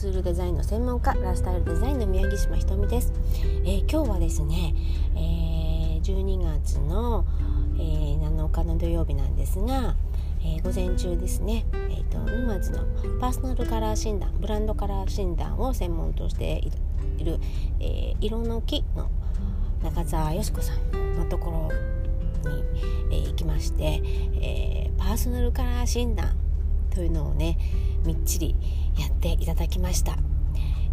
ツールデザインの専門家ライフスタイルデザインの宮城島ひとみです、えー、今日はですね、えー、12月の、えー、7日の土曜日なんですが、えー、午前中ですね、えーと、沼津のパーソナルカラー診断ブランドカラー診断を専門としている、えー、色の木の中澤よし子さんのところに、えー、行きまして、えー、パーソナルカラー診断というのをねみっちりやっていただきました、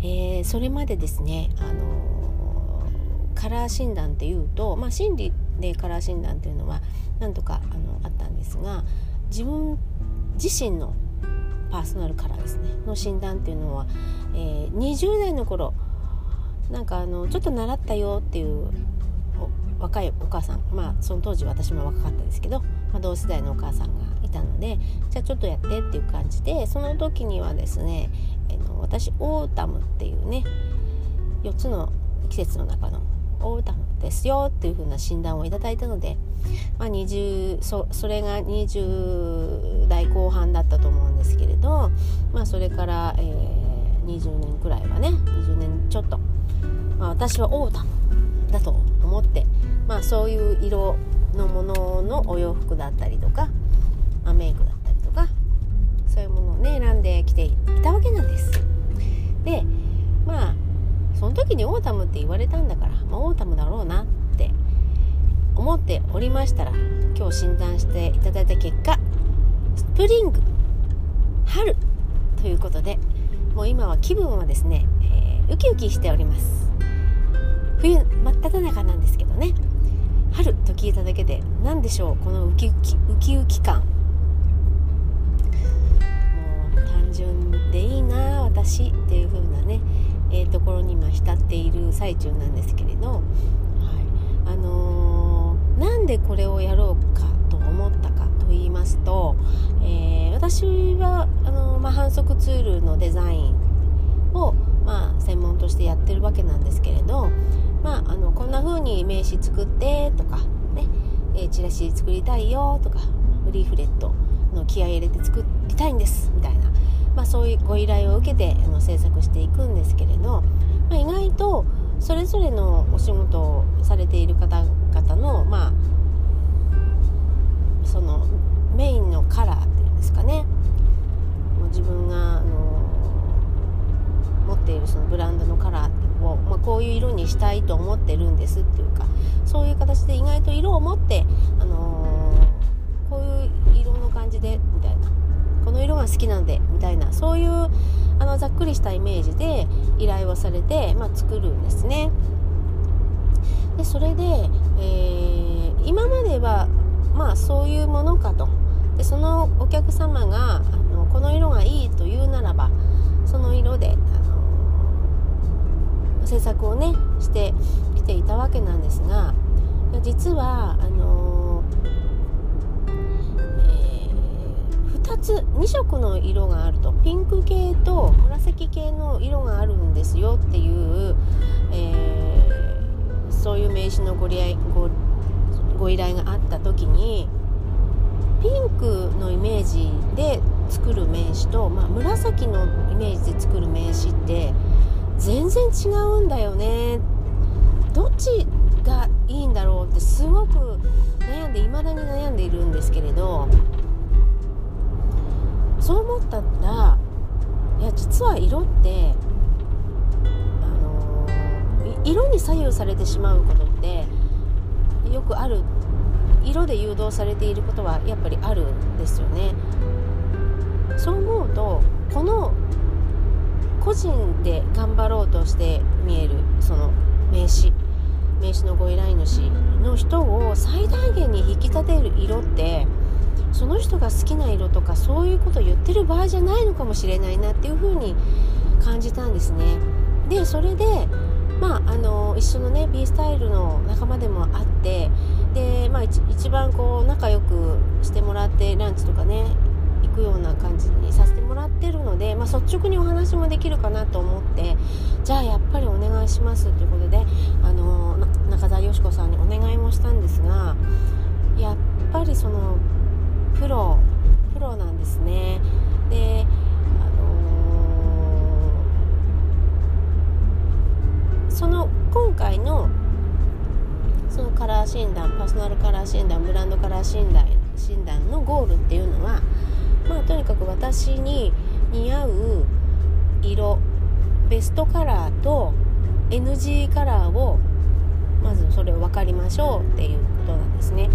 えー、それまでですね、あのー、カラー診断っていうと、まあ、心理でカラー診断っていうのは何とかあのあったんですが自分自身のパーソナルカラーですねの診断っていうのは、えー、20代の頃なんかあのちょっと習ったよっていう若いお母さんまあその当時私も若かったですけど、まあ、同世代のお母さんがいたのでじゃあちょっとやってっていう感じでその時にはですね、えの私オータムっていうね4つの季節の中のオータムですよっていう風な診断をいただいたので、まあ20、そそれが20代後半だったと思うんですけれど、まあ、それから、えー、20年くらいはね20年ちょっと、まあ、私はオータムだと思って、まあ、そういう色のもののお洋服だったりとか、まあ、メイクだったりとかそういうものをね選んできていたわけなんです。でまあその時にオータムって言われたんだから、まあ、オータムだろうなって思っておりましたら今日診断していただいた結果スプリング春ということでもう今は気分はですね、えー、ウキウキしております。冬真っ只中なんですけどね。春と聞いただけで何でしょうこのウキウキウキウキ感。な私っていう風なね、えー、ところに今浸っている最中なんですけれど、はい。あのー、なんでこれをやろうかと思ったかと言いますと、えー、私はあのー、まあ、反則ツールのデザインを、まあ、専門としてやってるわけなんですけれどまあ、あのこんな風に名刺作ってとかね、えー、チラシ作りたいよとかリーフレットの気合い入れて作りたいんですみたいな、まあ、そういうご依頼を受けてあの制作していくんですけれど、まあ、意外とそれぞれのお仕事をされている方々のまあそのメインのカラーっていうんですかね。もう自分があの持っているそのブランドのカラーを、まあ、こういう色にしたいと思ってるんですっていうかそういう形で意外と色を持って、あの、こういう色の感じでこの色が好きなのでみたいなそういうあのざっくりしたイメージで依頼をされて、まあ、作るんですね。でそれで、えー、今まではまあそういうものかとでそのお客様があのこの色がいいと言うならばその色であの制作をねしてきていたわけなんですが実はあの2つ2色の色があると。ピンク系と紫系の色があるんですよっていう、えー、そういう名刺のごごご依頼があった時にピンクのイメージで作る名刺と、まあ、紫のイメージで作る名刺って全然違うんだよね。どっちがいいんだろうってすごく悩んで未だに悩んでいるんですけれど。そう思ったらいや実は色ってあの色に左右されてしまうことってよくある色で誘導されていることはやっぱりあるんですよね。そう思うとこの個人で頑張ろうとして見えるその名刺名刺のご依頼主の人を最大限に引き立てる色ってその人が好きな色とかそういうことを言ってる場合じゃないのかもしれないなっていうふうに感じたんですね。でそれでまあ、あの一緒のね B スタイルの仲間でもあってで、まあ、一番こう仲良くしてもらってランチとかね行くような感じにさせてもらってるので、まあ、率直にお話もできるかなと思ってじゃあやっぱりお願いしますということであの中澤よし子さんにお願いもしたんですがやっぱりそのプロプロなんですねであのー、その今回のそのカラー診断パーソナルカラー診断ブランドカラー診断診断のゴールっていうのは、まあ、とにかく私に似合う色ベストカラーと NG カラーをまずそれを分かりましょうっていうことなんですね。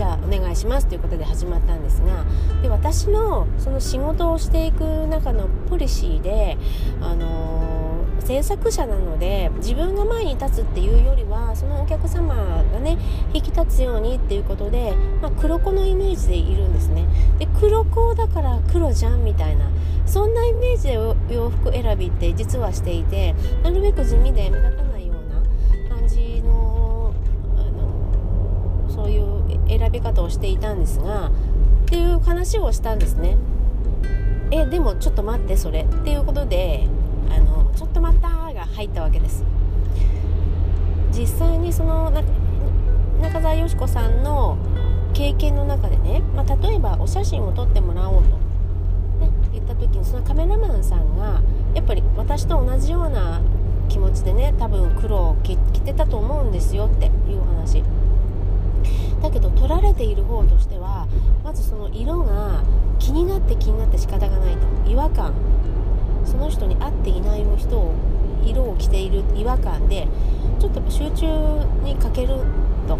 じゃあお願いしますということで始まったんですがで私のその仕事をしていく中のポリシーで、あのー、制作者なので自分が前に立つっていうよりはそのお客様がね引き立つようにっていうことで、まあ、黒子のイメージでいるんですね。で黒子だから黒じゃんみたいなそんなイメージで洋服選びって実はしていてなるべく地味で目立たない選び方をしていたんですがっていう話をしたんですね。えでもちょっと待ってそれ。っていうことであのちょっと待ったが入ったわけです。実際にその中澤よし子さんの経験の中でね、まあ、例えばお写真を撮ってもらおうと言った時にそのカメラマンさんがやっぱり私と同じような気持ちでね多分黒を着てたと思うんですよっていう話。だけど撮られている方としてはまずその色が気になって気になって仕方がないと。違和感。その人に合っていない人を色を着ている違和感でちょっと集中に欠けると。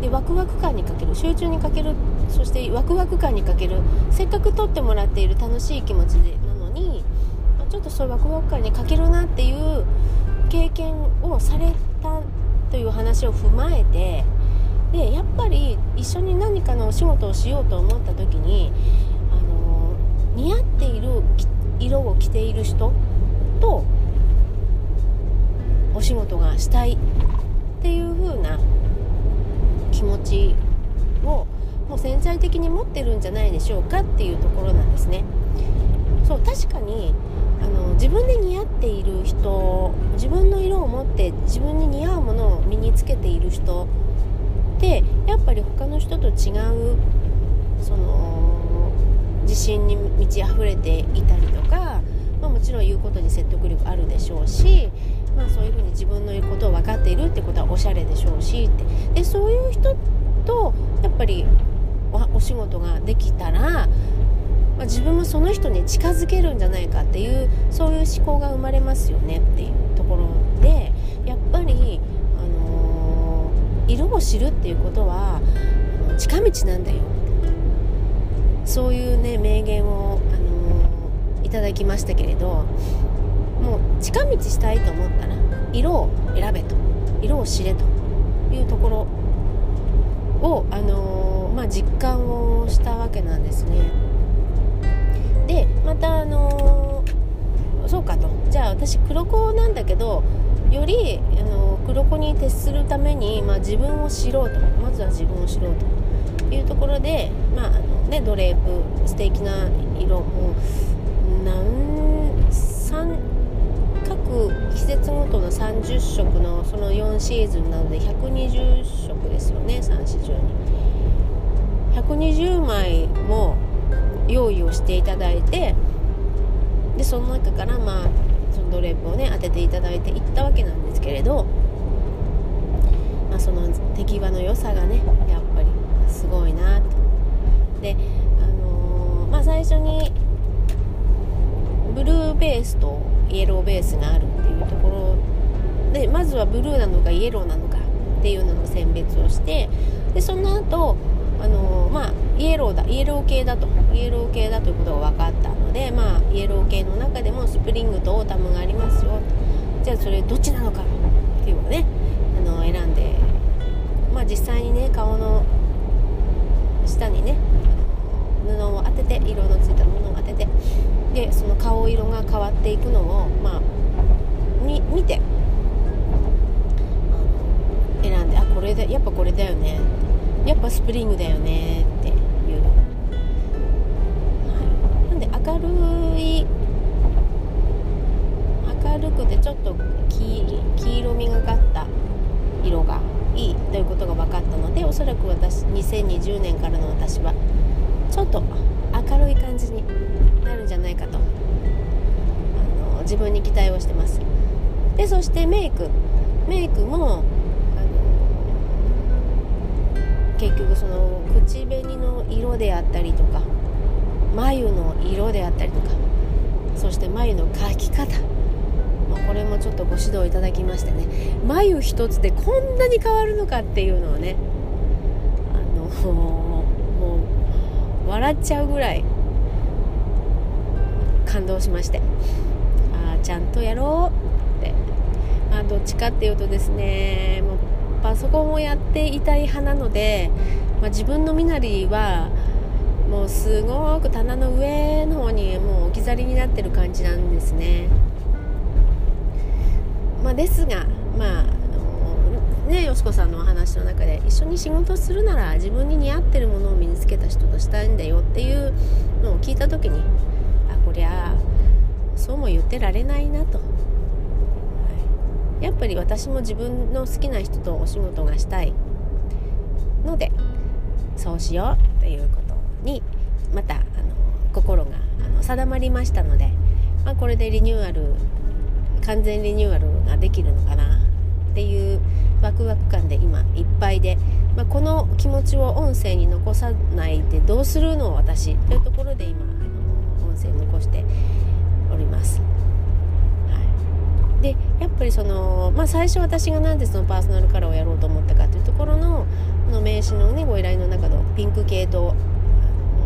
でワクワク感にかける。集中にかける。そしてワクワク感にかける。せっかく撮ってもらっている楽しい気持ちでなのにちょっとそういうワクワク感にかけるなっていう経験をされたという話を踏まえてでやっぱり一緒に何かのお仕事をしようと思った時にあの似合っている色を着ている人とお仕事がしたいっていう風な気持ちをもう潜在的に持ってるんじゃないでしょうかっていうところなんですね。そう確かにあの自分で似合っている人自分の色を持って自分に似合うものを身につけている人他の人と違うその自信に満ち溢れていたりとか、まあ、もちろん言うことに説得力あるでしょうしまあ、そういうふうに自分の言うことを分かっているってことはおしゃれでしょうしって。でそういう人とやっぱりお仕事ができたら、ま、自分もその人に近づけるんじゃないかっていうそういう思考が生まれますよねっていうところを知るっていうことは近道なんだよ。そういうね名言を、あのー、いただきましたけれどもう近道したいと思ったら色を選べと。色を知れというところを、あのー、まあ、実感をしたわけなんですね。でまた、あのー、そうかと。じゃあ私黒子なんだけどより、あのー、黒子に徹するために、まあ、自分を知ろうと。まずは自分を知ろうというところで、まああのね、ドレープ素敵な色も何3各季節ごとの30色のその4シーズンなので120色ですよね3四十に。120枚も用意をしていただいてでその中からまあそのドレープをね当てていただいていったわけなんですけれど、まあ、その手際の良さがねやっぱりすごいなと。であのー、まあ最初にブルーベースとイエローベースがあるっていうところでまずはブルーなのかイエローなのかっていうのの選別をしてでその後あのまあイエローだイエロー系だと。イエロー系だということが分かったのでまあイエロー系の中でもスプリングとオータムがありますよ。じゃあそれどっちなのかっていうのをねの選んでまあ実際にね顔の下にね布を当てて色のついたものを当ててでその顔色が変わっていくのを、まあ、み見て選んであこれでやっぱこれだよね。やっぱスプリングだよね。そらく私2020年からの私はちょっと明るい感じになるんじゃないかと。あの自分に期待をしてます。でそしてメイク。メイクもあのの口紅の色であったりとか眉の色であったりとかそして眉の描き方。まこれもちょっとご指導いただきましてね。眉一つでこんなに変わるのかっていうのをねあのもう笑っちゃうぐらい感動しましてああちゃんとやろうってまあどっちかっていうとですねもうパソコンをやっていたい派なので、まあ、自分の身なりはもうすごく棚の上の方にもう置き去りになってる感じなんですね。まあ、ですが、まあね、よしこさんのお話の中で一緒に仕事するなら自分に似合ってるものを身につけた人としたいんだよっていうのを聞いた時にあこりゃそうも言ってられないなと、はい、やっぱり私も自分の好きな人とお仕事がしたいのでそうしようということにまたあの心があの定まりましたので、まあ、これでリニューアル完全リニューアルができるのかな。っていうワクワク感で今いっぱいで、まあ、この気持ちを音声に残さないでどうするの私というところで今あの音声残しております。はい、でやっぱりその、まあ、最初私が何でそのパーソナルカラーをやろうと思ったかというところのこの名刺のねご依頼の中のピンク系と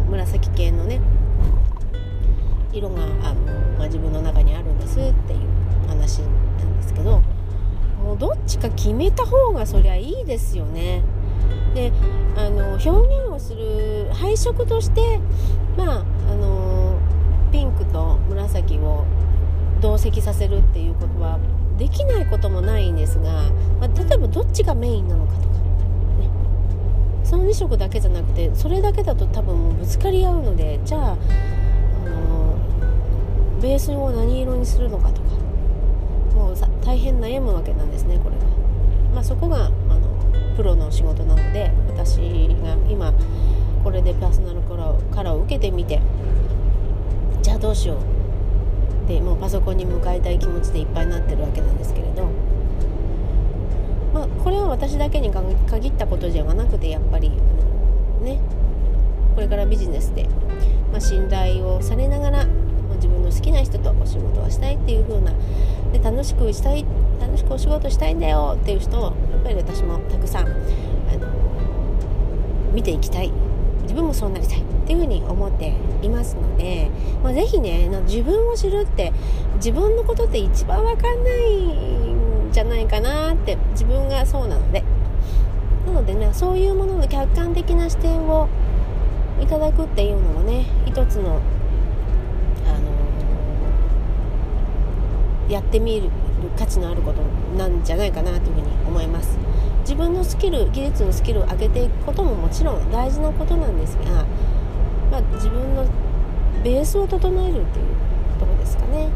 紫系のね色があの、まあ、自分の中にあるんですっていう話なんですけどもうどっちか決めた方がそりゃいいですよね。であの表現をする配色としてまああのピンクと紫を同席させるっていうことはできないこともないんですが、まあ、例えばどっちがメインなのかとか、ね、その2色だけじゃなくてそれだけだと多分もうぶつかり合うのでじゃあ、あのベースを何色にするのかとか。もう大変悩むわけなんですねこれが。まあ、そこがあのプロの仕事なので私が今これでパーソナルカラーカラーを受けてみてじゃあどうしよう。でもうパソコンに向かいたい気持ちでいっぱいになってるわけなんですけれど、まあ、これは私だけに限ったことではなくてやっぱりね。これからビジネスで、まあ、信頼をされながら自分の好きな人とお仕事をしたいっていう風なで楽しくしたい楽しくお仕事したいんだよっていう人をやっぱり私もたくさんあの見ていきたい。自分もそうなりたいっていうふうに思っていますので、まあ、是非ね自分を知るって自分のことって一番分かんないんじゃないかなって自分がそうなので。なのでねそういうものの客観的な視点をいただくっていうのもね一つのやってみる価値のあることなんじゃないかなというふうに思います。自分のスキル技術のスキルを上げていくことももちろん大事なことなんですが、まあ、自分のベースを整えるっていうとこですかね、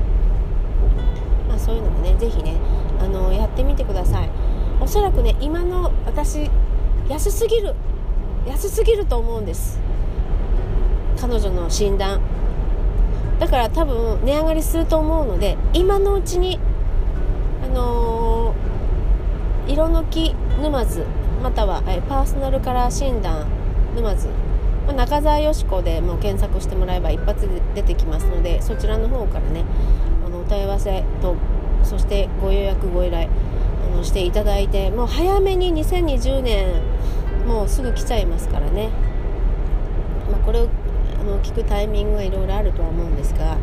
まあ、そういうのもね是非ねあのやってみてください。おそらくね今の私安すぎる安すぎると思うんです。彼女の診断。だから多分値上がりすると思うので今のうちにあのー、色抜き沼津または、えパーソナルカラー診断沼津、まあ、中澤よしこでもう検索してもらえば一発で出てきますのでそちらの方からねあのお問い合わせとそしてご予約ご依頼あのしていただいてもう早めに2020年もうすぐ来ちゃいますからね、まあ、これをあの聞くタイミングがいろいろあるとは思うんですがあの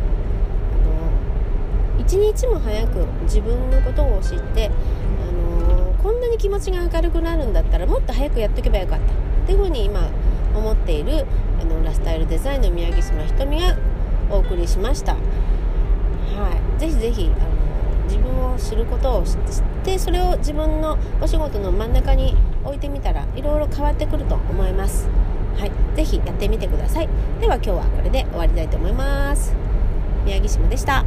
一日も早く自分のことを知ってあのこんなに気持ちが明るくなるんだったらもっと早くやっとけばよかったっていうふうに今思っているあのラスタイルデザインの宮城島ひとみがお送りしました。はい、ぜひぜひあの自分を知ることを知ってそれを自分のお仕事の真ん中に置いてみたらいろいろ変わってくると思います。はい、ぜひやってみてください。では今日はこれで終わりたいと思います。宮城島でした。